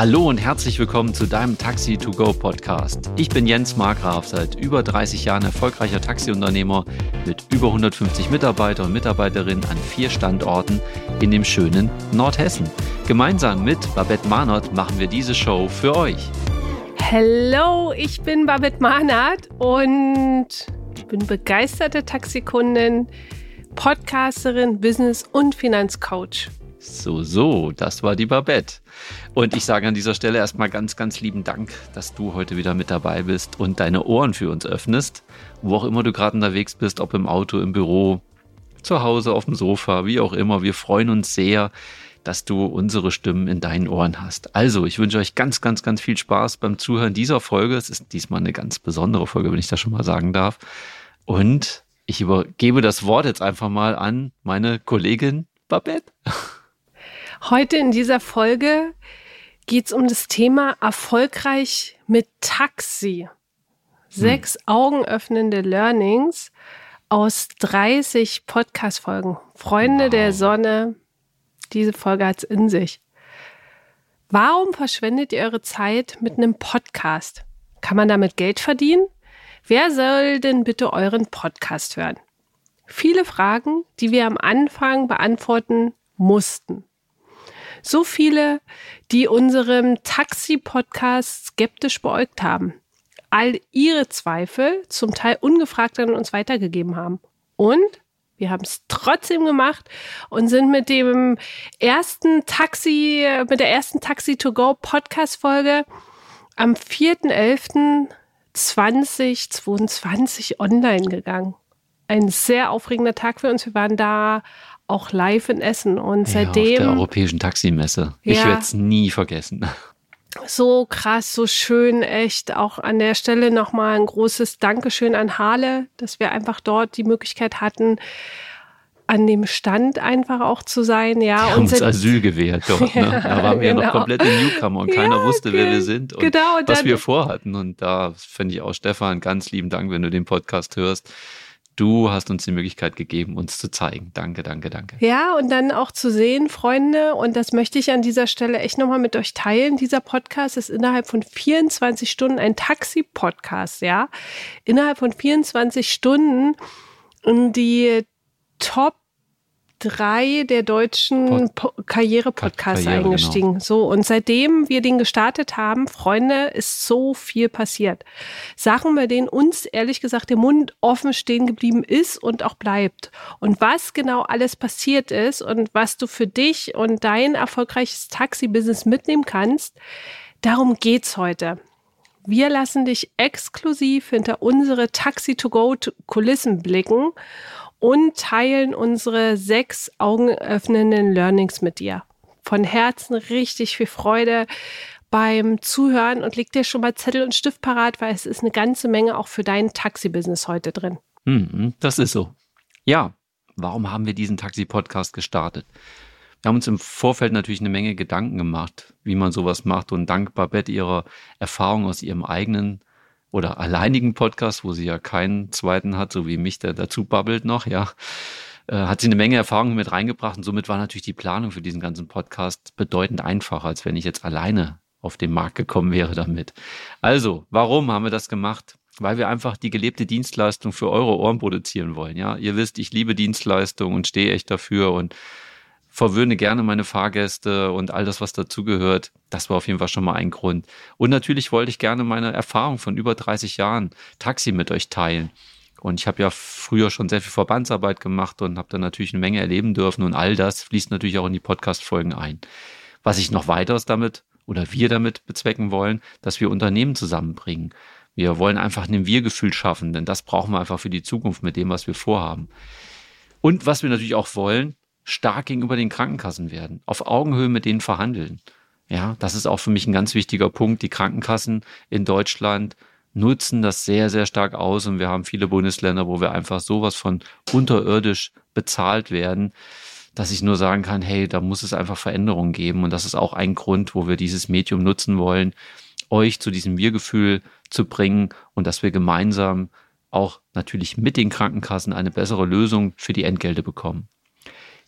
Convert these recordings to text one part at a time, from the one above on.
Hallo und herzlich willkommen zu deinem Taxi to Go Podcast. Ich bin Jens Markgraf, seit über 30 Jahren erfolgreicher Taxiunternehmer mit über 150 Mitarbeiter und Mitarbeiterinnen an vier Standorten in dem schönen Nordhessen. Gemeinsam mit Babette Mahnert machen wir diese Show für euch. Hallo, ich bin Babette Mahnert und bin begeisterte Taxikundin, Podcasterin, Business- und Finanzcoach. So, so, das war die Babette. Und ich sage an dieser Stelle erstmal ganz, ganz lieben Dank, dass du heute wieder mit dabei bist und deine Ohren für uns öffnest, wo auch immer du gerade unterwegs bist, ob im Auto, im Büro, zu Hause, auf dem Sofa, wie auch immer. Wir freuen uns sehr, dass du unsere Stimmen in deinen Ohren hast. Also, ich wünsche euch ganz, ganz, ganz viel Spaß beim Zuhören dieser Folge. Es ist diesmal eine ganz besondere Folge, wenn ich das schon mal sagen darf. Und ich übergebe das Wort jetzt einfach mal an meine Kollegin Babette. Heute in dieser Folge geht es um das Thema erfolgreich mit Taxi. Sechs hm. augenöffnende Learnings aus 30 Podcast-Folgen. Freunde wow. der Sonne, diese Folge hat es in sich. Warum verschwendet ihr eure Zeit mit einem Podcast? Kann man damit Geld verdienen? Wer soll denn bitte euren Podcast hören? Viele Fragen, die wir am Anfang beantworten mussten. So viele, die unserem Taxi-Podcast skeptisch beäugt haben, all ihre Zweifel zum Teil ungefragt an uns weitergegeben haben. Und wir haben es trotzdem gemacht und sind mit dem ersten Taxi, mit der ersten Taxi to Go Podcast Folge am 4.11.2022 online gegangen. Ein sehr aufregender Tag für uns. Wir waren da auch live in Essen. Und ja, seitdem. Auf der Europäischen Taximesse. Ja, ich werde es nie vergessen. So krass, so schön, echt. Auch an der Stelle nochmal ein großes Dankeschön an Hale, dass wir einfach dort die Möglichkeit hatten, an dem Stand einfach auch zu sein, ja. Wir haben uns Asyl gewährt dort, ne? Da waren wir genau. noch komplette Newcomer und keiner ja, wusste, wer wir sind und genau, was wir vorhatten. Und da finde ich auch Stefan ganz lieben Dank, wenn du den Podcast hörst Du hast uns die Möglichkeit gegeben, uns zu zeigen. Danke, danke, danke. Ja, und dann auch zu sehen, Freunde, und das möchte ich an dieser Stelle echt nochmal mit euch teilen. Dieser Podcast ist innerhalb von 24 Stunden ein Taxi-Podcast, ja. Innerhalb von 24 Stunden die Top drei der deutschen Karriere-Podcasts Karriere, eingestiegen. Genau. So, und seitdem wir den gestartet haben, Freunde, ist so viel passiert. Sachen, bei denen uns ehrlich gesagt der Mund offen stehen geblieben ist und auch bleibt. Und was genau alles passiert ist und was du für dich und dein erfolgreiches Taxi-Business mitnehmen kannst, darum geht's heute. Wir lassen dich exklusiv hinter unsere Taxi-to-Go-Kulissen blicken und teilen unsere sechs augenöffnenden Learnings mit dir. Von Herzen richtig viel Freude beim Zuhören und leg dir schon mal Zettel und Stift parat, weil es ist eine ganze Menge auch für dein Taxi-Business heute drin. Mhm, das ist so. Ja, warum haben wir diesen Taxi-Podcast gestartet? Wir haben uns im Vorfeld natürlich eine Menge Gedanken gemacht, wie man sowas macht und dank Babette ihrer Erfahrung aus ihrem eigenen oder alleinigen Podcast, wo sie ja keinen zweiten hat, so wie mich, der dazu babbelt noch, ja, äh, hat sie eine Menge Erfahrungen mit reingebracht und somit war natürlich die Planung für diesen ganzen Podcast bedeutend einfacher, als wenn ich jetzt alleine auf den Markt gekommen wäre damit. Also, warum haben wir das gemacht? Weil wir einfach die gelebte Dienstleistung für eure Ohren produzieren wollen. Ja, ihr wisst, ich liebe Dienstleistung und stehe echt dafür und verwöhne gerne meine Fahrgäste und all das, was dazugehört. Das war auf jeden Fall schon mal ein Grund. Und natürlich wollte ich gerne meine Erfahrung von über 30 Jahren Taxi mit euch teilen. Und ich habe ja früher schon sehr viel Verbandsarbeit gemacht und habe da natürlich eine Menge erleben dürfen. Und all das fließt natürlich auch in die Podcast-Folgen ein. Was ich noch weiteres damit oder wir damit bezwecken wollen, dass wir Unternehmen zusammenbringen. Wir wollen einfach ein Wir-Gefühl schaffen, denn das brauchen wir einfach für die Zukunft mit dem, was wir vorhaben. Und was wir natürlich auch wollen, stark gegenüber den Krankenkassen werden, auf Augenhöhe mit denen verhandeln. Ja, das ist auch für mich ein ganz wichtiger Punkt. Die Krankenkassen in Deutschland nutzen das sehr, sehr stark aus und wir haben viele Bundesländer, wo wir einfach sowas von unterirdisch bezahlt werden, dass ich nur sagen kann, hey, da muss es einfach Veränderungen geben und das ist auch ein Grund, wo wir dieses Medium nutzen wollen, euch zu diesem Wir-Gefühl zu bringen und dass wir gemeinsam auch natürlich mit den Krankenkassen eine bessere Lösung für die Entgelte bekommen.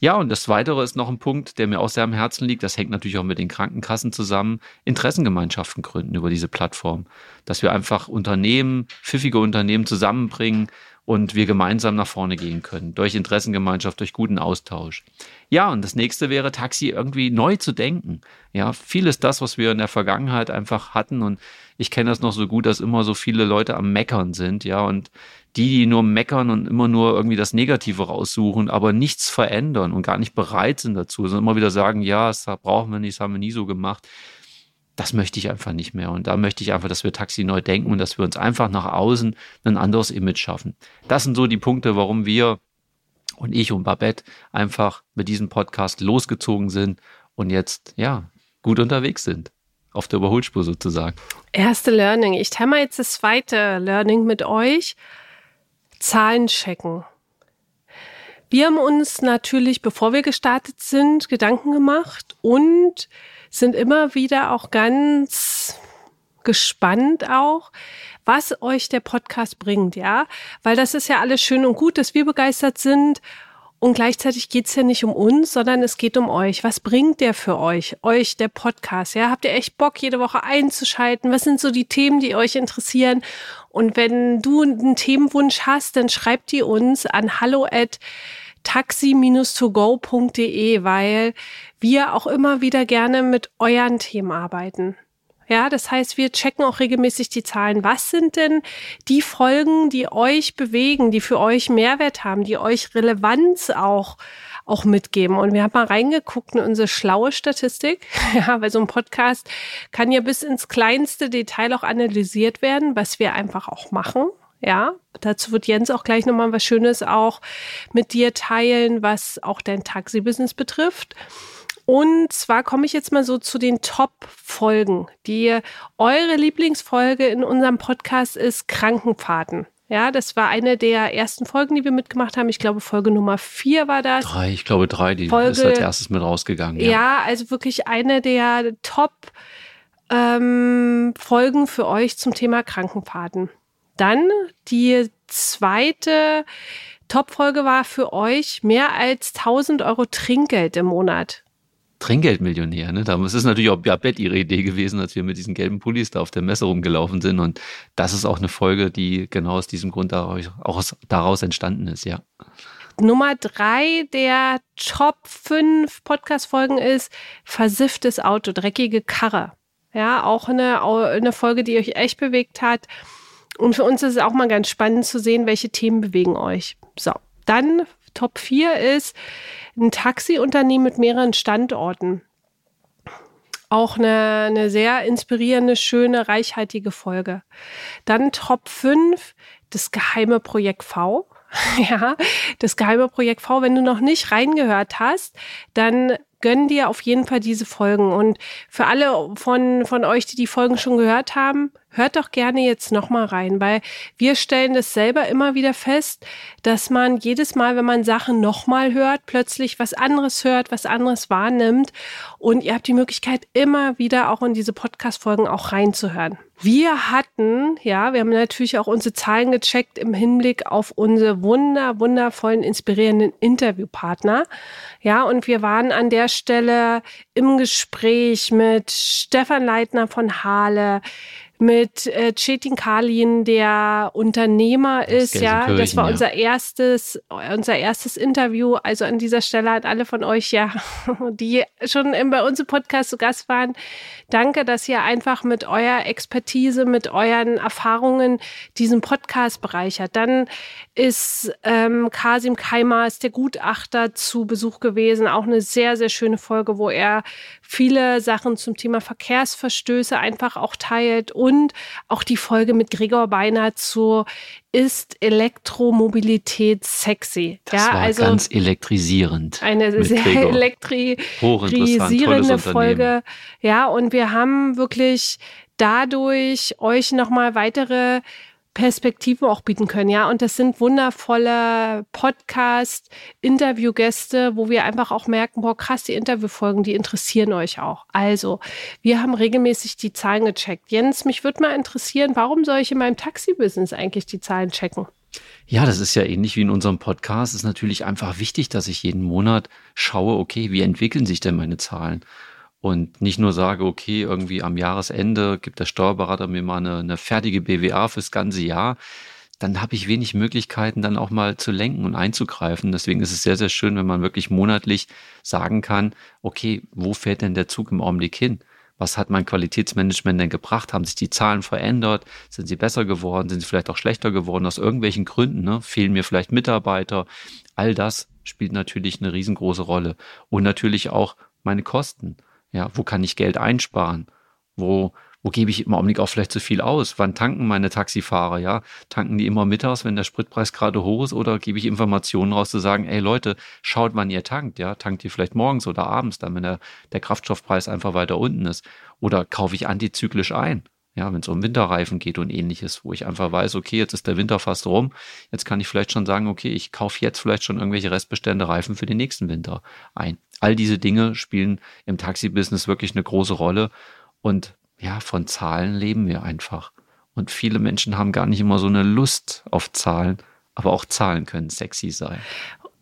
Ja, und das Weitere ist noch ein Punkt, der mir auch sehr am Herzen liegt. Das hängt natürlich auch mit den Krankenkassen zusammen. Interessengemeinschaften gründen über diese Plattform. Dass wir einfach Unternehmen, pfiffige Unternehmen zusammenbringen, und wir gemeinsam nach vorne gehen können. Durch Interessengemeinschaft, durch guten Austausch. Ja, und das nächste wäre, Taxi irgendwie neu zu denken. Ja, vieles das, was wir in der Vergangenheit einfach hatten und ich kenne das noch so gut, dass immer so viele Leute am Meckern sind, ja, und die, die nur meckern und immer nur irgendwie das Negative raussuchen, aber nichts verändern und gar nicht bereit sind dazu, sondern immer wieder sagen, ja, das brauchen wir nicht, das haben wir nie so gemacht das möchte ich einfach nicht mehr. Und da möchte ich einfach, dass wir Taxi neu denken und dass wir uns einfach nach außen ein anderes Image schaffen. Das sind so die Punkte, warum wir und ich und Babette einfach mit diesem Podcast losgezogen sind und jetzt, ja, gut unterwegs sind. Auf der Überholspur sozusagen. Erste Learning. Ich teile mal jetzt das zweite Learning mit euch. Zahlen checken. Wir haben uns natürlich, bevor wir gestartet sind, Gedanken gemacht und sind immer wieder auch ganz gespannt auch, was euch der Podcast bringt, ja, weil das ist ja alles schön und gut, dass wir begeistert sind und gleichzeitig geht's ja nicht um uns, sondern es geht um euch. Was bringt der für euch? Euch, der Podcast, ja? Habt ihr echt Bock, jede Woche einzuschalten? Was sind so die Themen, die euch interessieren? Und wenn du einen Themenwunsch hast, dann schreibt die uns an hallo at taxi-togo.de, weil wir auch immer wieder gerne mit euren Themen arbeiten. Ja, das heißt, wir checken auch regelmäßig die Zahlen. Was sind denn die Folgen, die euch bewegen, die für euch Mehrwert haben, die euch Relevanz auch auch mitgeben. Und wir haben mal reingeguckt in unsere schlaue Statistik. Ja, weil so ein Podcast kann ja bis ins kleinste Detail auch analysiert werden, was wir einfach auch machen. Ja, dazu wird Jens auch gleich nochmal was Schönes auch mit dir teilen, was auch dein Taxi-Business betrifft. Und zwar komme ich jetzt mal so zu den Top-Folgen. Die eure Lieblingsfolge in unserem Podcast ist Krankenfahrten. Ja, das war eine der ersten Folgen, die wir mitgemacht haben. Ich glaube, Folge Nummer vier war das. Drei, ich glaube drei, die Folge, ist als erstes mit rausgegangen. Ja, ja also wirklich eine der Top ähm, Folgen für euch zum Thema Krankenfahrten. Dann die zweite Top-Folge war für euch mehr als 1000 Euro Trinkgeld im Monat. Trinkgeldmillionär, ne? Das ist natürlich auch Bett ihre Idee gewesen, als wir mit diesen gelben Pullis da auf der Messe rumgelaufen sind. Und das ist auch eine Folge, die genau aus diesem Grund daraus, auch daraus entstanden ist, ja. Nummer drei der Top 5 Podcast-Folgen ist Versifftes Auto, dreckige Karre. Ja, auch eine, eine Folge, die euch echt bewegt hat. Und für uns ist es auch mal ganz spannend zu sehen, welche Themen bewegen euch. So, dann Top 4 ist ein Taxiunternehmen mit mehreren Standorten. Auch eine, eine sehr inspirierende, schöne, reichhaltige Folge. Dann Top 5, das geheime Projekt V. ja, das geheime Projekt V. Wenn du noch nicht reingehört hast, dann gönn dir auf jeden Fall diese Folgen. Und für alle von, von euch, die die Folgen schon gehört haben, hört doch gerne jetzt nochmal rein, weil wir stellen das selber immer wieder fest, dass man jedes Mal, wenn man Sachen nochmal hört, plötzlich was anderes hört, was anderes wahrnimmt. Und ihr habt die Möglichkeit, immer wieder auch in diese Podcast-Folgen auch reinzuhören. Wir hatten, ja, wir haben natürlich auch unsere Zahlen gecheckt im Hinblick auf unsere wunder, wundervollen, inspirierenden Interviewpartner. Ja, und wir waren an der Stelle im Gespräch mit Stefan Leitner von Hale, mit äh, Chetin Kalin, der Unternehmer ist, ja. Das war unser erstes, unser erstes Interview. Also an dieser Stelle hat alle von euch ja, die schon bei uns im Podcast zu Gast waren, danke, dass ihr einfach mit eurer Expertise, mit euren Erfahrungen diesen Podcast bereichert. Dann ist ähm, Kasim Kaimas, der Gutachter, zu Besuch gewesen. Auch eine sehr, sehr schöne Folge, wo er viele Sachen zum Thema Verkehrsverstöße einfach auch teilt und auch die Folge mit Gregor Beiner zu ist Elektromobilität sexy? Das ja, war also ganz elektrisierend. Eine sehr Gregor. elektrisierende Folge. Ja, und wir haben wirklich dadurch euch nochmal weitere Perspektiven auch bieten können, ja. Und das sind wundervolle Podcast, Interviewgäste, wo wir einfach auch merken, boah, krass, die Interviewfolgen, die interessieren euch auch. Also, wir haben regelmäßig die Zahlen gecheckt. Jens, mich würde mal interessieren, warum soll ich in meinem Taxi-Business eigentlich die Zahlen checken? Ja, das ist ja ähnlich wie in unserem Podcast. Es ist natürlich einfach wichtig, dass ich jeden Monat schaue, okay, wie entwickeln sich denn meine Zahlen? Und nicht nur sage, okay, irgendwie am Jahresende gibt der Steuerberater mir mal eine, eine fertige BWA fürs ganze Jahr. Dann habe ich wenig Möglichkeiten, dann auch mal zu lenken und einzugreifen. Deswegen ist es sehr, sehr schön, wenn man wirklich monatlich sagen kann, okay, wo fährt denn der Zug im Augenblick hin? was hat mein Qualitätsmanagement denn gebracht? Haben sich die Zahlen verändert? Sind sie besser geworden? Sind sie vielleicht auch schlechter geworden? Aus irgendwelchen Gründen, ne? Fehlen mir vielleicht Mitarbeiter? All das spielt natürlich eine riesengroße Rolle. Und natürlich auch meine Kosten. Ja, wo kann ich Geld einsparen? Wo, wo gebe ich im Augenblick auch vielleicht zu viel aus? Wann tanken meine Taxifahrer? Ja, tanken die immer mittags, wenn der Spritpreis gerade hoch ist, oder gebe ich Informationen raus zu sagen, ey Leute, schaut, wann ihr tankt? Ja, tankt ihr vielleicht morgens oder abends, dann wenn der, der Kraftstoffpreis einfach weiter unten ist? Oder kaufe ich antizyklisch ein? Ja, wenn es um Winterreifen geht und ähnliches, wo ich einfach weiß, okay, jetzt ist der Winter fast rum, jetzt kann ich vielleicht schon sagen, okay, ich kaufe jetzt vielleicht schon irgendwelche Restbestände Reifen für den nächsten Winter ein. All diese Dinge spielen im Taxi-Business wirklich eine große Rolle und ja, von Zahlen leben wir einfach. Und viele Menschen haben gar nicht immer so eine Lust auf Zahlen, aber auch Zahlen können sexy sein.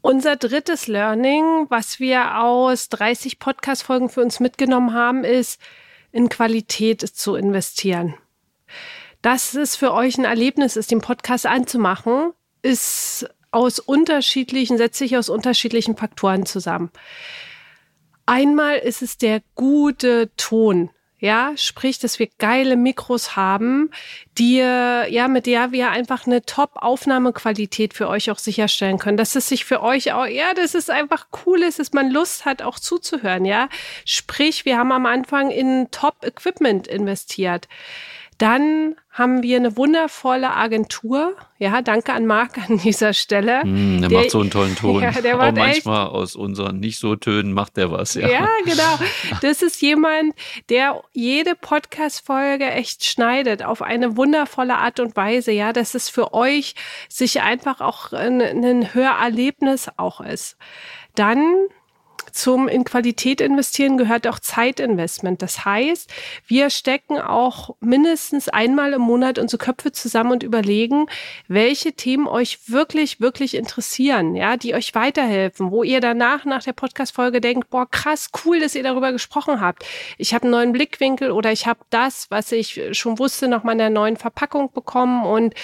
Unser drittes Learning, was wir aus 30 Podcast-Folgen für uns mitgenommen haben, ist, in Qualität zu investieren. Dass es für euch ein Erlebnis ist, den Podcast anzumachen, ist aus unterschiedlichen, setzt sich aus unterschiedlichen Faktoren zusammen. Einmal ist es der gute Ton, ja, sprich, dass wir geile Mikros haben, die, ja, mit der wir einfach eine Top-Aufnahmequalität für euch auch sicherstellen können, dass es sich für euch auch, ja, dass es einfach cool ist, dass man Lust hat, auch zuzuhören, ja. Sprich, wir haben am Anfang in Top-Equipment investiert. Dann haben wir eine wundervolle Agentur. Ja, danke an Marc an dieser Stelle. Mm, der, der, macht so einen tollen Ton. Ja, der macht Auch manchmal echt, aus unseren nicht so Tönen macht der was. Ja. ja, genau. Das ist jemand, der jede Podcast-Folge echt schneidet auf eine wundervolle Art und Weise. Ja, dass es für euch sich einfach auch ein, ein Hörerlebnis auch ist. Dann zum in Qualität investieren gehört auch Zeitinvestment. Das heißt, wir stecken auch mindestens einmal im Monat unsere Köpfe zusammen und überlegen, welche Themen euch wirklich, wirklich interessieren, ja, die euch weiterhelfen, wo ihr danach nach der Podcast-Folge denkt, boah, krass, cool, dass ihr darüber gesprochen habt. Ich habe einen neuen Blickwinkel oder ich habe das, was ich schon wusste, noch mal in der neuen Verpackung bekommen und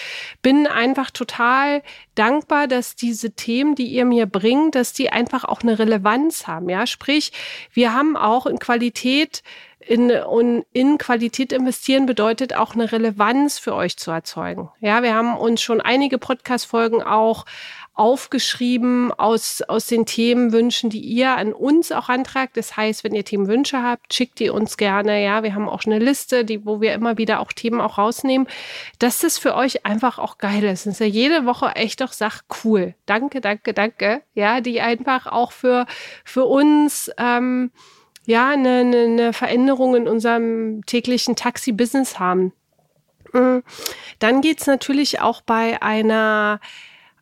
bin einfach total dankbar, dass diese Themen, die ihr mir bringt, dass die einfach auch eine Relevanz haben. Ja, sprich, wir haben auch in Qualität in, und in Qualität investieren bedeutet auch eine Relevanz für euch zu erzeugen. Ja, wir haben uns schon einige Podcast-Folgen auch aufgeschrieben aus, aus den Themenwünschen, die ihr an uns auch antragt. Das heißt, wenn ihr Themenwünsche habt, schickt die uns gerne. Ja, wir haben auch eine Liste, die, wo wir immer wieder auch Themen auch rausnehmen, dass das für euch einfach auch geil ist. Das ist ja jede Woche echt auch Sach cool. Danke, danke, danke. Ja, die einfach auch für, für uns, ähm, ja, eine, eine Veränderung in unserem täglichen Taxi-Business haben. Mm. Dann geht's natürlich auch bei einer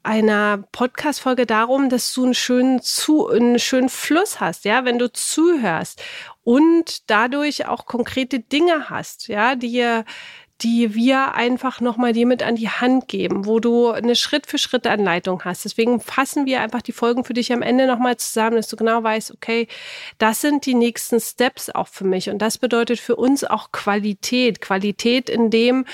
einer Podcast-Folge darum, dass du einen schönen, zu, einen schönen Fluss hast, ja, wenn du zuhörst und dadurch auch konkrete Dinge hast, ja, die, die wir einfach nochmal dir mit an die Hand geben, wo du eine Schritt-für-Schritt-Anleitung hast. Deswegen fassen wir einfach die Folgen für dich am Ende nochmal zusammen, dass du genau weißt, okay, das sind die nächsten Steps auch für mich. Und das bedeutet für uns auch Qualität. Qualität in dem,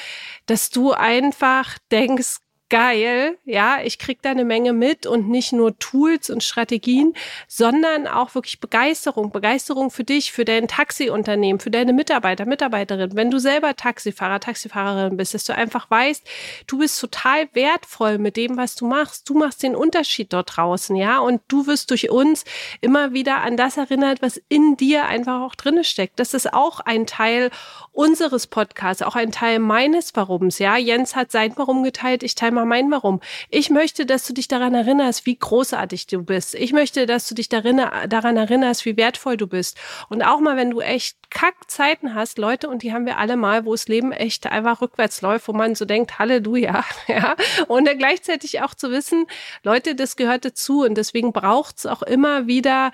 dass du einfach denkst, geil, ja, ich krieg da eine Menge mit und nicht nur Tools und Strategien, sondern auch wirklich Begeisterung, Begeisterung für dich, für dein Taxiunternehmen, für deine Mitarbeiter, Mitarbeiterin. Wenn du selber Taxifahrer, Taxifahrerin bist, dass du einfach weißt, du bist total wertvoll mit dem, was du machst. Du machst den Unterschied dort draußen, ja, und du wirst durch uns immer wieder an das erinnert, was in dir einfach auch drinne steckt. Das ist auch ein Teil unseres Podcasts, auch ein Teil meines Warums, ja. Jens hat sein Warum geteilt, ich teile mal mein Warum. Ich möchte, dass du dich daran erinnerst, wie großartig du bist. Ich möchte, dass du dich daran erinnerst, wie wertvoll du bist. Und auch mal, wenn du echt Kackzeiten hast, Leute, und die haben wir alle mal, wo das Leben echt einfach rückwärts läuft, wo man so denkt, Halleluja, ja. Und dann gleichzeitig auch zu wissen, Leute, das gehört dazu. Und deswegen braucht es auch immer wieder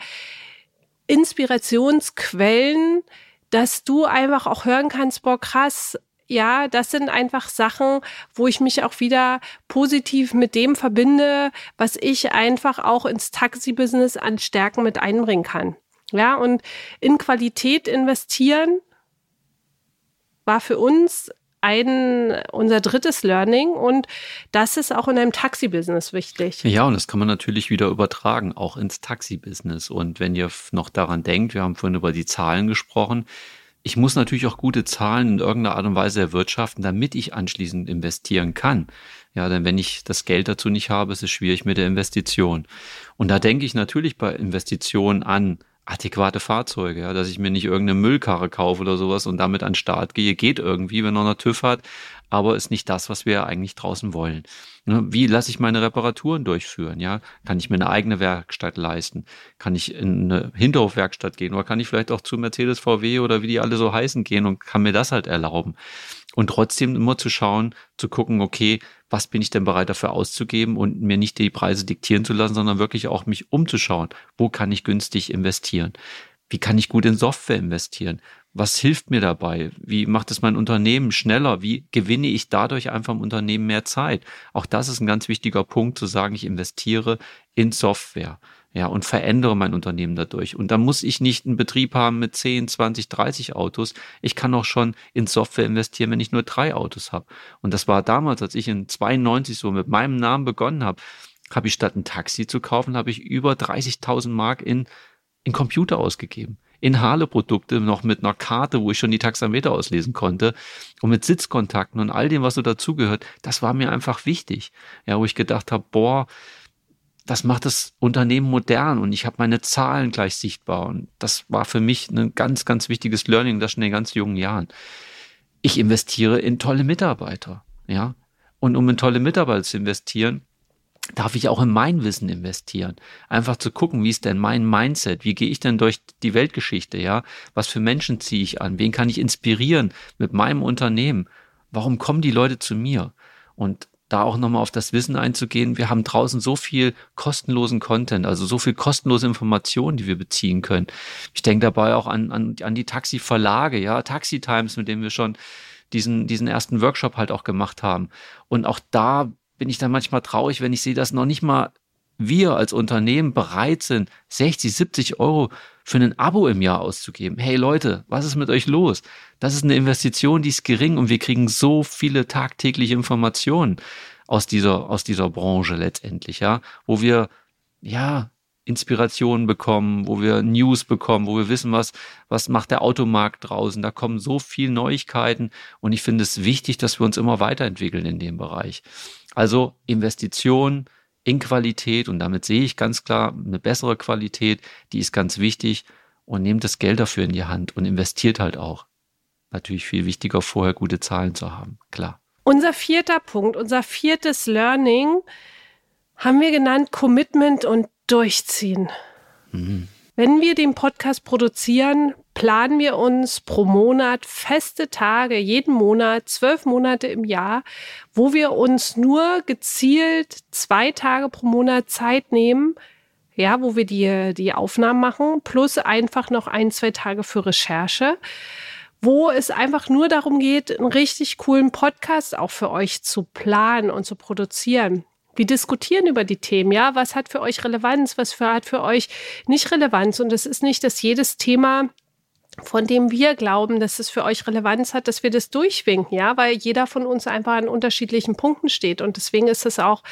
Inspirationsquellen, dass du einfach auch hören kannst, boah, krass, ja, das sind einfach Sachen, wo ich mich auch wieder positiv mit dem verbinde, was ich einfach auch ins Taxi-Business an Stärken mit einbringen kann. Ja, und in Qualität investieren war für uns ein, unser drittes Learning und das ist auch in einem Taxi-Business wichtig. Ja, und das kann man natürlich wieder übertragen, auch ins Taxi-Business. Und wenn ihr noch daran denkt, wir haben vorhin über die Zahlen gesprochen, ich muss natürlich auch gute Zahlen in irgendeiner Art und Weise erwirtschaften, damit ich anschließend investieren kann. Ja, denn wenn ich das Geld dazu nicht habe, ist es schwierig mit der Investition. Und da denke ich natürlich bei Investitionen an adäquate Fahrzeuge, ja, dass ich mir nicht irgendeine Müllkarre kaufe oder sowas und damit an den Start gehe, geht irgendwie, wenn man eine TÜV hat, aber ist nicht das, was wir eigentlich draußen wollen. Ne, wie lasse ich meine Reparaturen durchführen? Ja, kann ich mir eine eigene Werkstatt leisten? Kann ich in eine Hinterhofwerkstatt gehen oder kann ich vielleicht auch zu Mercedes, VW oder wie die alle so heißen gehen und kann mir das halt erlauben? Und trotzdem immer zu schauen, zu gucken, okay, was bin ich denn bereit dafür auszugeben und mir nicht die Preise diktieren zu lassen, sondern wirklich auch mich umzuschauen, wo kann ich günstig investieren? Wie kann ich gut in Software investieren? Was hilft mir dabei? Wie macht es mein Unternehmen schneller? Wie gewinne ich dadurch einfach im Unternehmen mehr Zeit? Auch das ist ein ganz wichtiger Punkt, zu sagen, ich investiere in Software ja, und verändere mein Unternehmen dadurch. Und da muss ich nicht einen Betrieb haben mit 10, 20, 30 Autos. Ich kann auch schon in Software investieren, wenn ich nur drei Autos habe. Und das war damals, als ich in 92 so mit meinem Namen begonnen habe, habe ich statt ein Taxi zu kaufen, habe ich über 30.000 Mark in, in Computer ausgegeben. In Harle-Produkte noch mit einer Karte, wo ich schon die Taxameter auslesen konnte und mit Sitzkontakten und all dem, was so dazugehört. Das war mir einfach wichtig. Ja, wo ich gedacht habe, boah, das macht das Unternehmen modern und ich habe meine Zahlen gleich sichtbar. Und das war für mich ein ganz, ganz wichtiges Learning, das schon in den ganz jungen Jahren. Ich investiere in tolle Mitarbeiter, ja. Und um in tolle Mitarbeiter zu investieren, darf ich auch in mein Wissen investieren. Einfach zu gucken, wie ist denn mein Mindset? Wie gehe ich denn durch die Weltgeschichte, ja? Was für Menschen ziehe ich an? Wen kann ich inspirieren mit meinem Unternehmen? Warum kommen die Leute zu mir? Und da auch nochmal auf das Wissen einzugehen. Wir haben draußen so viel kostenlosen Content, also so viel kostenlose Informationen, die wir beziehen können. Ich denke dabei auch an, an, an die Taxi-Verlage, ja, Taxi Times, mit denen wir schon diesen, diesen ersten Workshop halt auch gemacht haben. Und auch da bin ich dann manchmal traurig, wenn ich sehe, dass noch nicht mal wir als Unternehmen bereit sind, 60, 70 Euro für ein Abo im Jahr auszugeben. Hey Leute, was ist mit euch los? Das ist eine Investition, die ist gering und wir kriegen so viele tagtägliche Informationen aus dieser, aus dieser Branche letztendlich, ja, wo wir, ja, Inspirationen bekommen, wo wir News bekommen, wo wir wissen, was, was macht der Automarkt draußen. Da kommen so viele Neuigkeiten und ich finde es wichtig, dass wir uns immer weiterentwickeln in dem Bereich. Also Investition, in Qualität und damit sehe ich ganz klar eine bessere Qualität, die ist ganz wichtig und nehmt das Geld dafür in die Hand und investiert halt auch. Natürlich viel wichtiger, vorher gute Zahlen zu haben, klar. Unser vierter Punkt, unser viertes Learning haben wir genannt Commitment und Durchziehen. Mhm. Wenn wir den Podcast produzieren, planen wir uns pro Monat feste Tage, jeden Monat, zwölf Monate im Jahr, wo wir uns nur gezielt zwei Tage pro Monat Zeit nehmen, ja, wo wir die, die Aufnahmen machen, plus einfach noch ein, zwei Tage für Recherche wo es einfach nur darum geht, einen richtig coolen Podcast auch für euch zu planen und zu produzieren. Wir diskutieren über die Themen, ja, was hat für euch Relevanz, was für, hat für euch nicht Relevanz. Und es ist nicht, dass jedes Thema von dem wir glauben, dass es für euch Relevanz hat, dass wir das durchwinken, ja, weil jeder von uns einfach an unterschiedlichen Punkten steht. Und deswegen ist es auch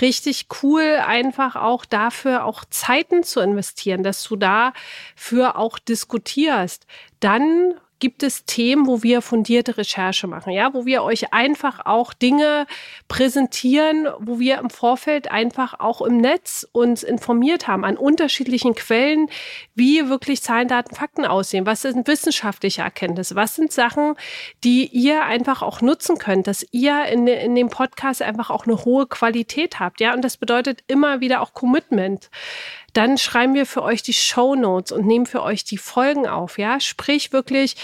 richtig cool, einfach auch dafür auch Zeiten zu investieren, dass du dafür auch diskutierst. Dann gibt es Themen, wo wir fundierte Recherche machen, ja, wo wir euch einfach auch Dinge präsentieren, wo wir im Vorfeld einfach auch im Netz uns informiert haben an unterschiedlichen Quellen, wie wirklich Zahlen, Daten, Fakten aussehen. Was sind wissenschaftliche Erkenntnisse? Was sind Sachen, die ihr einfach auch nutzen könnt, dass ihr in, in dem Podcast einfach auch eine hohe Qualität habt, ja? Und das bedeutet immer wieder auch Commitment dann schreiben wir für euch die Show Notes und nehmen für euch die Folgen auf. Ja, sprich wirklich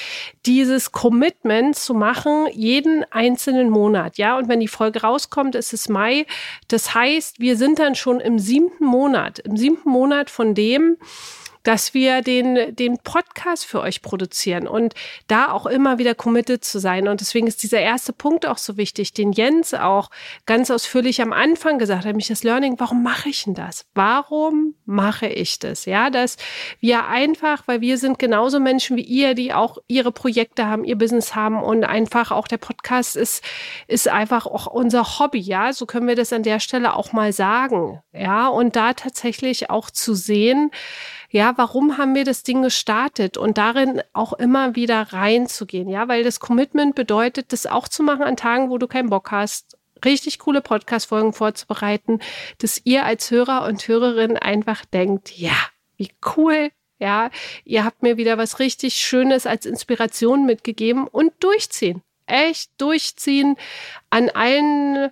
dieses Commitment zu machen jeden einzelnen Monat. Ja, und wenn die Folge rauskommt, ist es Mai. Das heißt, wir sind dann schon im siebten Monat, im siebten Monat von dem, dass wir den, den Podcast für euch produzieren und da auch immer wieder committed zu sein. Und deswegen ist dieser erste Punkt auch so wichtig, den Jens auch ganz ausführlich am Anfang gesagt hat, nämlich das Learning, warum mache ich denn das? Warum mache ich das? Ja, dass wir einfach, weil wir sind genauso Menschen wie ihr, die auch ihre Projekte haben, ihr Business haben und einfach auch der Podcast ist, ist einfach auch unser Hobby. Ja, so können wir das an der Stelle auch mal sagen. Ja, und da tatsächlich auch zu sehen, ja, warum haben wir das Ding gestartet und darin auch immer wieder reinzugehen, ja, weil das Commitment bedeutet, das auch zu machen an Tagen, wo du keinen Bock hast, richtig coole Podcast-Folgen vorzubereiten, dass ihr als Hörer und Hörerin einfach denkt, ja, wie cool, ja, ihr habt mir wieder was richtig Schönes als Inspiration mitgegeben und durchziehen. Echt durchziehen an allen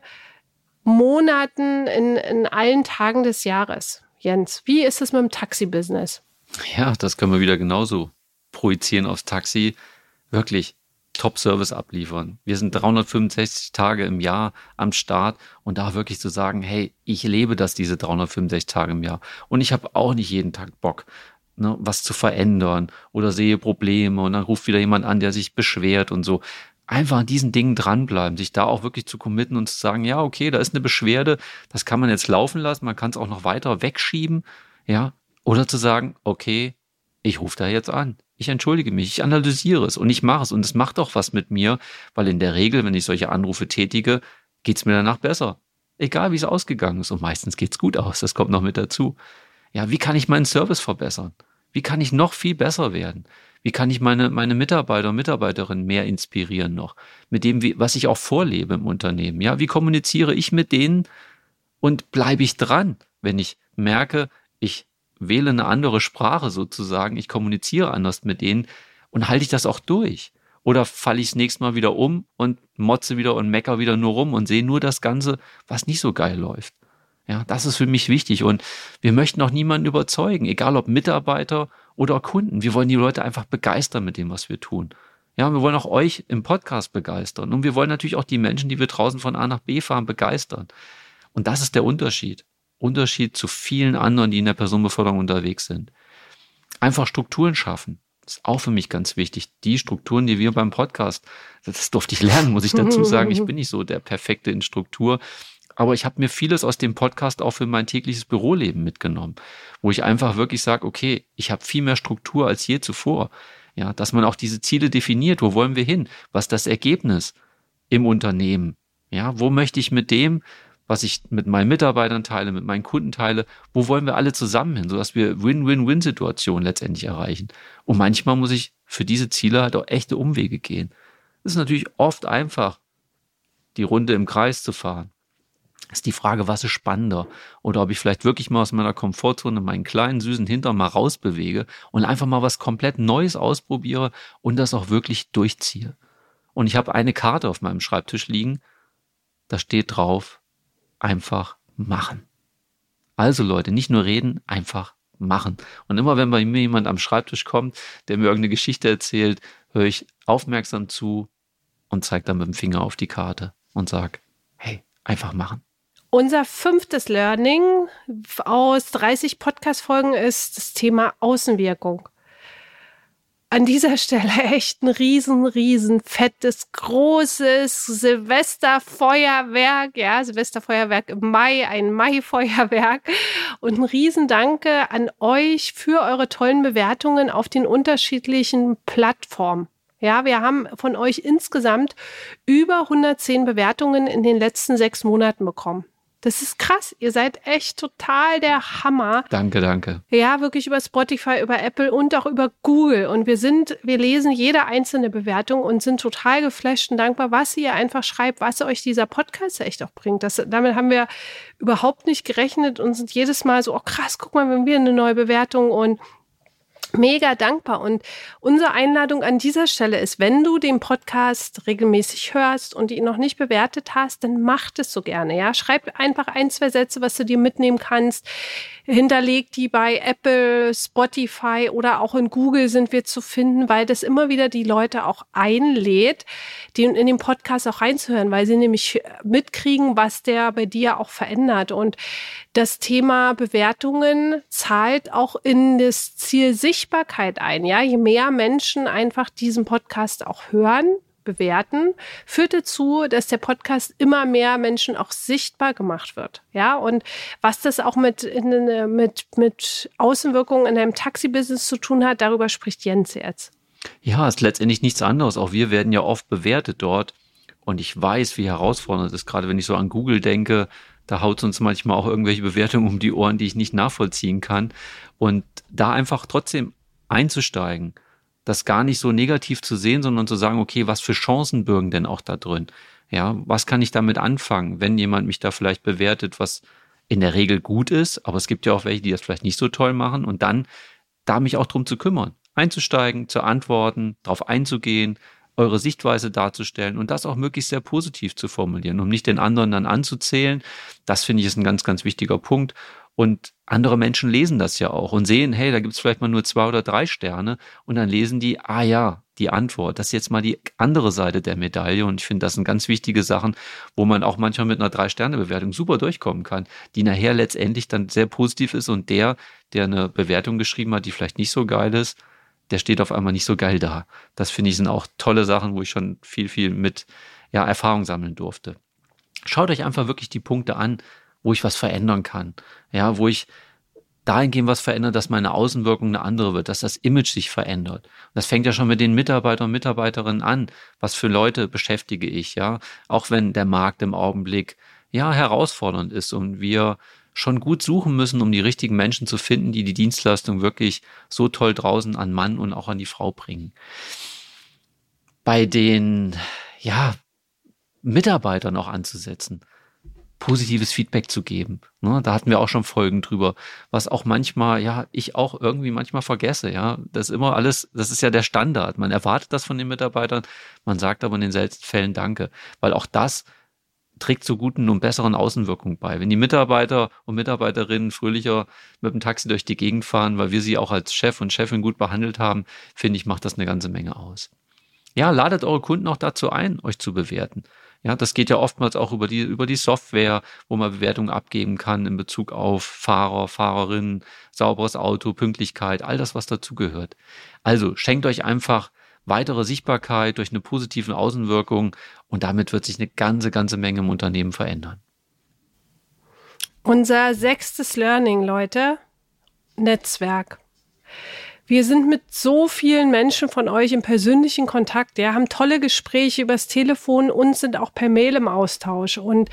Monaten, in, in allen Tagen des Jahres. Jens, wie ist es mit dem Taxi-Business? Ja, das können wir wieder genauso projizieren aufs Taxi. Wirklich Top-Service abliefern. Wir sind 365 Tage im Jahr am Start und da wirklich zu sagen, hey, ich lebe das diese 365 Tage im Jahr und ich habe auch nicht jeden Tag Bock, ne, was zu verändern oder sehe Probleme und dann ruft wieder jemand an, der sich beschwert und so einfach an diesen Dingen dranbleiben, sich da auch wirklich zu committen und zu sagen, ja, okay, da ist eine Beschwerde, das kann man jetzt laufen lassen, man kann es auch noch weiter wegschieben, ja, oder zu sagen, okay, ich rufe da jetzt an. Ich entschuldige mich, ich analysiere es und ich mache es und es macht auch was mit mir, weil in der Regel, wenn ich solche Anrufe tätige, geht's mir danach besser. Egal wie es ausgegangen ist und meistens geht's gut aus, das kommt noch mit dazu. Ja, wie kann ich meinen Service verbessern? Wie kann ich noch viel besser werden? Wie kann ich meine, meine Mitarbeiter und Mitarbeiterinnen mehr inspirieren noch? Mit dem, wie, was ich auch vorlebe im Unternehmen. Ja, wie kommuniziere ich mit denen und bleibe ich dran, wenn ich merke, ich wähle eine andere Sprache sozusagen, ich kommuniziere anders mit denen und halte ich das auch durch? Oder falle ich das nächste Mal wieder um und motze wieder und mecker wieder nur rum und sehe nur das Ganze, was nicht so geil läuft? Ja, das ist für mich wichtig und wir möchten auch niemanden überzeugen, egal ob Mitarbeiter oder Kunden. Wir wollen die Leute einfach begeistern mit dem, was wir tun. Ja, wir wollen auch euch im Podcast begeistern und wir wollen natürlich auch die Menschen, die wir draußen von A nach B fahren, begeistern. Und das ist der Unterschied. Unterschied zu vielen anderen, die in der Personenbeförderung unterwegs sind. Einfach Strukturen schaffen. Das ist auch für mich ganz wichtig. Die Strukturen, die wir beim Podcast, das durfte ich lernen, muss ich dazu sagen. Ich bin nicht so der Perfekte in Struktur. Aber ich habe mir vieles aus dem Podcast auch für mein tägliches Büroleben mitgenommen, wo ich einfach wirklich sage, okay, ich habe viel mehr Struktur als je zuvor. Ja, dass man auch diese Ziele definiert, wo wollen wir hin? Was ist das Ergebnis im Unternehmen? Ja, wo möchte ich mit dem, was ich mit meinen Mitarbeitern teile, mit meinen Kunden teile, wo wollen wir alle zusammen hin, sodass wir Win-Win-Win-Situationen letztendlich erreichen. Und manchmal muss ich für diese Ziele halt auch echte Umwege gehen. Es ist natürlich oft einfach, die Runde im Kreis zu fahren ist die Frage, was ist spannender? Oder ob ich vielleicht wirklich mal aus meiner Komfortzone meinen kleinen süßen Hintern mal rausbewege und einfach mal was komplett Neues ausprobiere und das auch wirklich durchziehe. Und ich habe eine Karte auf meinem Schreibtisch liegen, da steht drauf, einfach machen. Also Leute, nicht nur reden, einfach machen. Und immer wenn bei mir jemand am Schreibtisch kommt, der mir irgendeine Geschichte erzählt, höre ich aufmerksam zu und zeige dann mit dem Finger auf die Karte und sage, hey, einfach machen. Unser fünftes Learning aus 30 Podcast-Folgen ist das Thema Außenwirkung. An dieser Stelle echt ein riesen, riesen fettes, großes Silvesterfeuerwerk, ja, Silvesterfeuerwerk im Mai, ein Mai-Feuerwerk und ein riesen Danke an euch für eure tollen Bewertungen auf den unterschiedlichen Plattformen. Ja, wir haben von euch insgesamt über 110 Bewertungen in den letzten sechs Monaten bekommen. Das ist krass. Ihr seid echt total der Hammer. Danke, danke. Ja, wirklich über Spotify, über Apple und auch über Google. Und wir sind, wir lesen jede einzelne Bewertung und sind total geflasht und dankbar, was ihr einfach schreibt, was euch dieser Podcast echt auch bringt. Das, damit haben wir überhaupt nicht gerechnet und sind jedes Mal so, oh krass, guck mal, wenn wir eine neue Bewertung und mega dankbar. Und unsere Einladung an dieser Stelle ist, wenn du den Podcast regelmäßig hörst und ihn noch nicht bewertet hast, dann mach das so gerne. Ja, schreib einfach ein, zwei Sätze, was du dir mitnehmen kannst. Hinterleg die bei Apple, Spotify oder auch in Google sind wir zu finden, weil das immer wieder die Leute auch einlädt, die in den Podcast auch reinzuhören, weil sie nämlich mitkriegen, was der bei dir auch verändert. Und das Thema Bewertungen zahlt auch in das Ziel Sichtbarkeit ein. Ja, je mehr Menschen einfach diesen Podcast auch hören, bewerten, führt dazu, dass der Podcast immer mehr Menschen auch sichtbar gemacht wird. Ja, und was das auch mit, in, mit, mit Außenwirkungen in einem Taxi-Business zu tun hat, darüber spricht Jens jetzt. Ja, ist letztendlich nichts anderes. Auch wir werden ja oft bewertet dort. Und ich weiß, wie herausfordernd es ist, gerade wenn ich so an Google denke, da haut uns manchmal auch irgendwelche Bewertungen um die Ohren, die ich nicht nachvollziehen kann. Und da einfach trotzdem einzusteigen, das gar nicht so negativ zu sehen, sondern zu sagen, okay, was für Chancen bürgen denn auch da drin? Ja, was kann ich damit anfangen, wenn jemand mich da vielleicht bewertet, was in der Regel gut ist, aber es gibt ja auch welche, die das vielleicht nicht so toll machen und dann da mich auch drum zu kümmern, einzusteigen, zu antworten, darauf einzugehen, eure Sichtweise darzustellen und das auch möglichst sehr positiv zu formulieren, um nicht den anderen dann anzuzählen. Das finde ich ist ein ganz, ganz wichtiger Punkt. Und andere Menschen lesen das ja auch und sehen, hey, da gibt es vielleicht mal nur zwei oder drei Sterne und dann lesen die, ah ja, die Antwort. Das ist jetzt mal die andere Seite der Medaille und ich finde, das sind ganz wichtige Sachen, wo man auch manchmal mit einer Drei-Sterne-Bewertung super durchkommen kann, die nachher letztendlich dann sehr positiv ist und der, der eine Bewertung geschrieben hat, die vielleicht nicht so geil ist, der steht auf einmal nicht so geil da. Das finde ich sind auch tolle Sachen, wo ich schon viel, viel mit ja, Erfahrung sammeln durfte. Schaut euch einfach wirklich die Punkte an, wo ich was verändern kann. Ja, wo ich dahingehend was verändert, dass meine Außenwirkung eine andere wird, dass das Image sich verändert. Das fängt ja schon mit den Mitarbeitern und Mitarbeiterinnen an. Was für Leute beschäftige ich, ja? Auch wenn der Markt im Augenblick ja herausfordernd ist und wir schon gut suchen müssen, um die richtigen Menschen zu finden, die die Dienstleistung wirklich so toll draußen an Mann und auch an die Frau bringen. Bei den, ja, Mitarbeitern auch anzusetzen, positives Feedback zu geben. Ne, da hatten wir auch schon Folgen drüber, was auch manchmal, ja, ich auch irgendwie manchmal vergesse, ja. Das ist immer alles, das ist ja der Standard. Man erwartet das von den Mitarbeitern, man sagt aber in den seltensten Fällen Danke, weil auch das trägt zu guten und besseren Außenwirkungen bei. Wenn die Mitarbeiter und Mitarbeiterinnen fröhlicher mit dem Taxi durch die Gegend fahren, weil wir sie auch als Chef und Chefin gut behandelt haben, finde ich, macht das eine ganze Menge aus. Ja, ladet eure Kunden auch dazu ein, euch zu bewerten. Ja, das geht ja oftmals auch über die, über die Software, wo man Bewertungen abgeben kann in Bezug auf Fahrer, Fahrerinnen, sauberes Auto, Pünktlichkeit, all das, was dazugehört. Also schenkt euch einfach weitere Sichtbarkeit durch eine positive Außenwirkung und damit wird sich eine ganze, ganze Menge im Unternehmen verändern. Unser sechstes Learning, Leute, Netzwerk. Wir sind mit so vielen Menschen von euch im persönlichen Kontakt, ja, haben tolle Gespräche übers Telefon und sind auch per Mail im Austausch. Und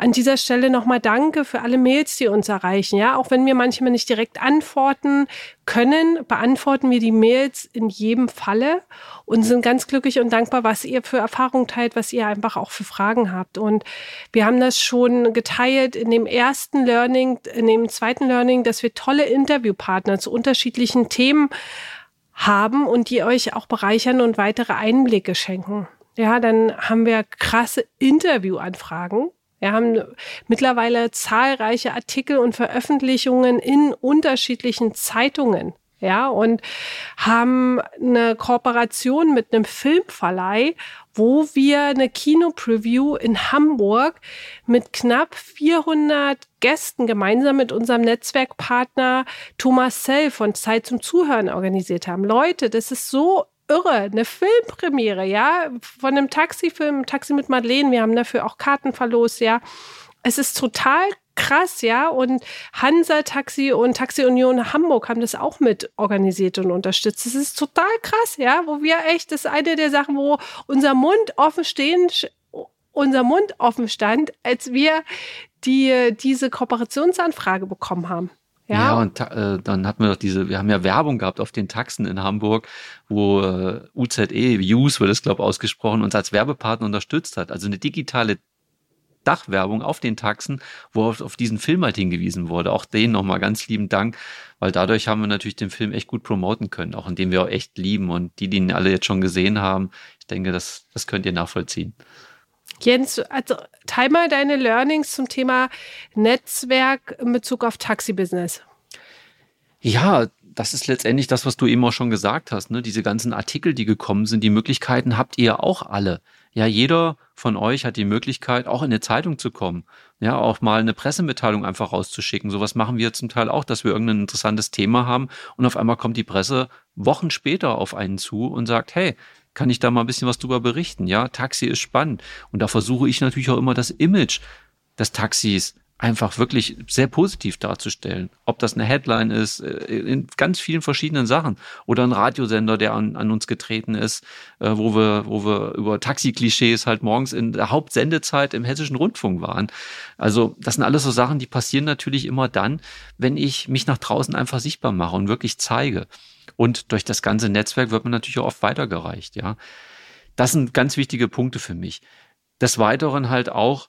an dieser Stelle nochmal danke für alle Mails, die uns erreichen. Ja, auch wenn wir manchmal nicht direkt antworten können, beantworten wir die Mails in jedem Falle und sind ganz glücklich und dankbar, was ihr für Erfahrungen teilt, was ihr einfach auch für Fragen habt. Und wir haben das schon geteilt in dem ersten Learning, in dem zweiten Learning, dass wir tolle Interviewpartner zu unterschiedlichen Themen haben und die euch auch bereichern und weitere Einblicke schenken. Ja, dann haben wir krasse Interviewanfragen wir haben mittlerweile zahlreiche Artikel und Veröffentlichungen in unterschiedlichen Zeitungen. Ja, und haben eine Kooperation mit einem Filmverleih, wo wir eine Kino-Preview in Hamburg mit knapp 400 Gästen gemeinsam mit unserem Netzwerkpartner Thomas Sell von Zeit zum Zuhören organisiert haben. Leute, das ist so irre. Eine Filmpremiere, ja, von einem Taxifilm, Taxi mit Madeleine. Wir haben dafür auch Karten verlost, ja. Es ist total krass, ja. Und Hansa Taxi und Taxi Union Hamburg haben das auch mit organisiert und unterstützt. Das ist total krass, ja, wo wir echt, das ist eine der Sachen, wo unser Mund offen stehen, unser Mund offen stand, als wir die, diese Kooperationsanfrage bekommen haben. Ja, ja und äh, dann hatten wir doch diese, wir haben ja Werbung gehabt auf den Taxen in Hamburg, wo äh, UZE, Use wird es, glaube ich, ausgesprochen, uns als Werbepartner unterstützt hat. Also eine digitale Dachwerbung auf den Taxen, wo auf, auf diesen Film halt hingewiesen wurde. Auch denen nochmal ganz lieben Dank, weil dadurch haben wir natürlich den Film echt gut promoten können, auch indem wir auch echt lieben und die, die ihn alle jetzt schon gesehen haben, ich denke, das, das könnt ihr nachvollziehen. Jens, also teil mal deine Learnings zum Thema Netzwerk in Bezug auf Taxi-Business. Ja, das ist letztendlich das, was du eben auch schon gesagt hast. Ne? Diese ganzen Artikel, die gekommen sind, die Möglichkeiten habt ihr auch alle. Ja, jeder von euch hat die Möglichkeit, auch in eine Zeitung zu kommen. Ja, auch mal eine Pressemitteilung einfach rauszuschicken. Sowas machen wir zum Teil auch, dass wir irgendein interessantes Thema haben und auf einmal kommt die Presse Wochen später auf einen zu und sagt, hey, kann ich da mal ein bisschen was drüber berichten? Ja, Taxi ist spannend. Und da versuche ich natürlich auch immer das Image des Taxis einfach wirklich sehr positiv darzustellen. Ob das eine Headline ist, äh, in ganz vielen verschiedenen Sachen. Oder ein Radiosender, der an, an uns getreten ist, äh, wo wir, wo wir über Taxi-Klischees halt morgens in der Hauptsendezeit im hessischen Rundfunk waren. Also, das sind alles so Sachen, die passieren natürlich immer dann, wenn ich mich nach draußen einfach sichtbar mache und wirklich zeige. Und durch das ganze Netzwerk wird man natürlich auch oft weitergereicht, ja. Das sind ganz wichtige Punkte für mich. Des Weiteren halt auch,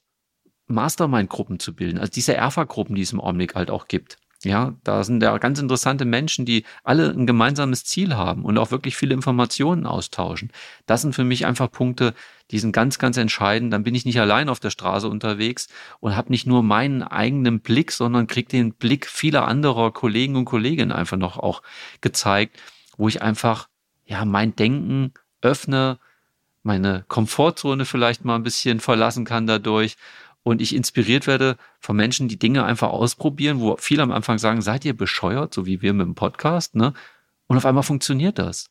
Mastermind-Gruppen zu bilden, also diese Erfa-Gruppen, die es im Augenblick halt auch gibt. Ja, da sind ja ganz interessante Menschen, die alle ein gemeinsames Ziel haben und auch wirklich viele Informationen austauschen. Das sind für mich einfach Punkte, die sind ganz, ganz entscheidend. Dann bin ich nicht allein auf der Straße unterwegs und habe nicht nur meinen eigenen Blick, sondern kriege den Blick vieler anderer Kollegen und Kolleginnen einfach noch auch gezeigt, wo ich einfach ja mein Denken öffne, meine Komfortzone vielleicht mal ein bisschen verlassen kann dadurch und ich inspiriert werde von Menschen, die Dinge einfach ausprobieren, wo viele am Anfang sagen, seid ihr bescheuert, so wie wir mit dem Podcast, ne? Und auf einmal funktioniert das.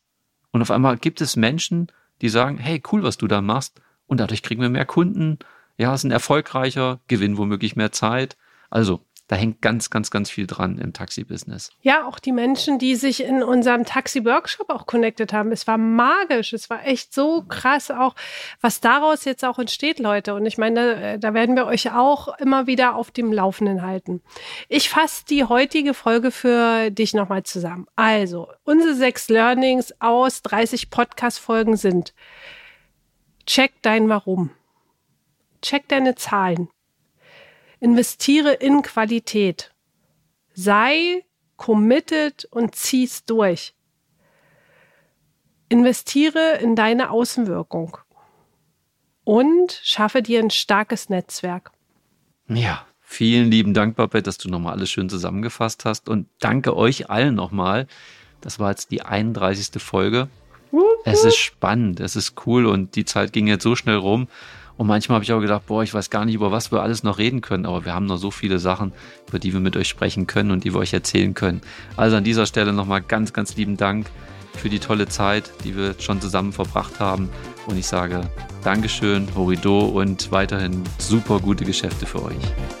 Und auf einmal gibt es Menschen, die sagen, hey, cool, was du da machst. Und dadurch kriegen wir mehr Kunden, ja, sind erfolgreicher, gewinnen womöglich mehr Zeit. Also, da hängt ganz, ganz, ganz viel dran im Taxi-Business. Ja, auch die Menschen, die sich in unserem Taxi-Workshop auch connected haben. Es war magisch. Es war echt so krass auch, was daraus jetzt auch entsteht, Leute. Und ich meine, da, da werden wir euch auch immer wieder auf dem Laufenden halten. Ich fasse die heutige Folge für dich nochmal zusammen. Also, unsere sechs Learnings aus 30 Podcast-Folgen sind, check dein Warum. Check deine Zahlen. Investiere in Qualität. Sei committed und zieh's durch. Investiere in deine Außenwirkung und schaffe dir ein starkes Netzwerk. Ja, vielen lieben Dank, Babette, dass du nochmal alles schön zusammengefasst hast und danke euch allen nochmal. Das war jetzt die 31. Folge. Es ist spannend, es ist cool und die Zeit ging jetzt so schnell rum. Und manchmal habe ich auch gedacht, boah, ich weiß gar nicht, über was wir alles noch reden können, aber wir haben noch so viele Sachen, über die wir mit euch sprechen können und die wir euch erzählen können. Also an dieser Stelle nochmal ganz, ganz lieben Dank für die tolle Zeit, die wir schon zusammen verbracht haben. Und ich sage Dankeschön, Horido und weiterhin super gute Geschäfte für euch.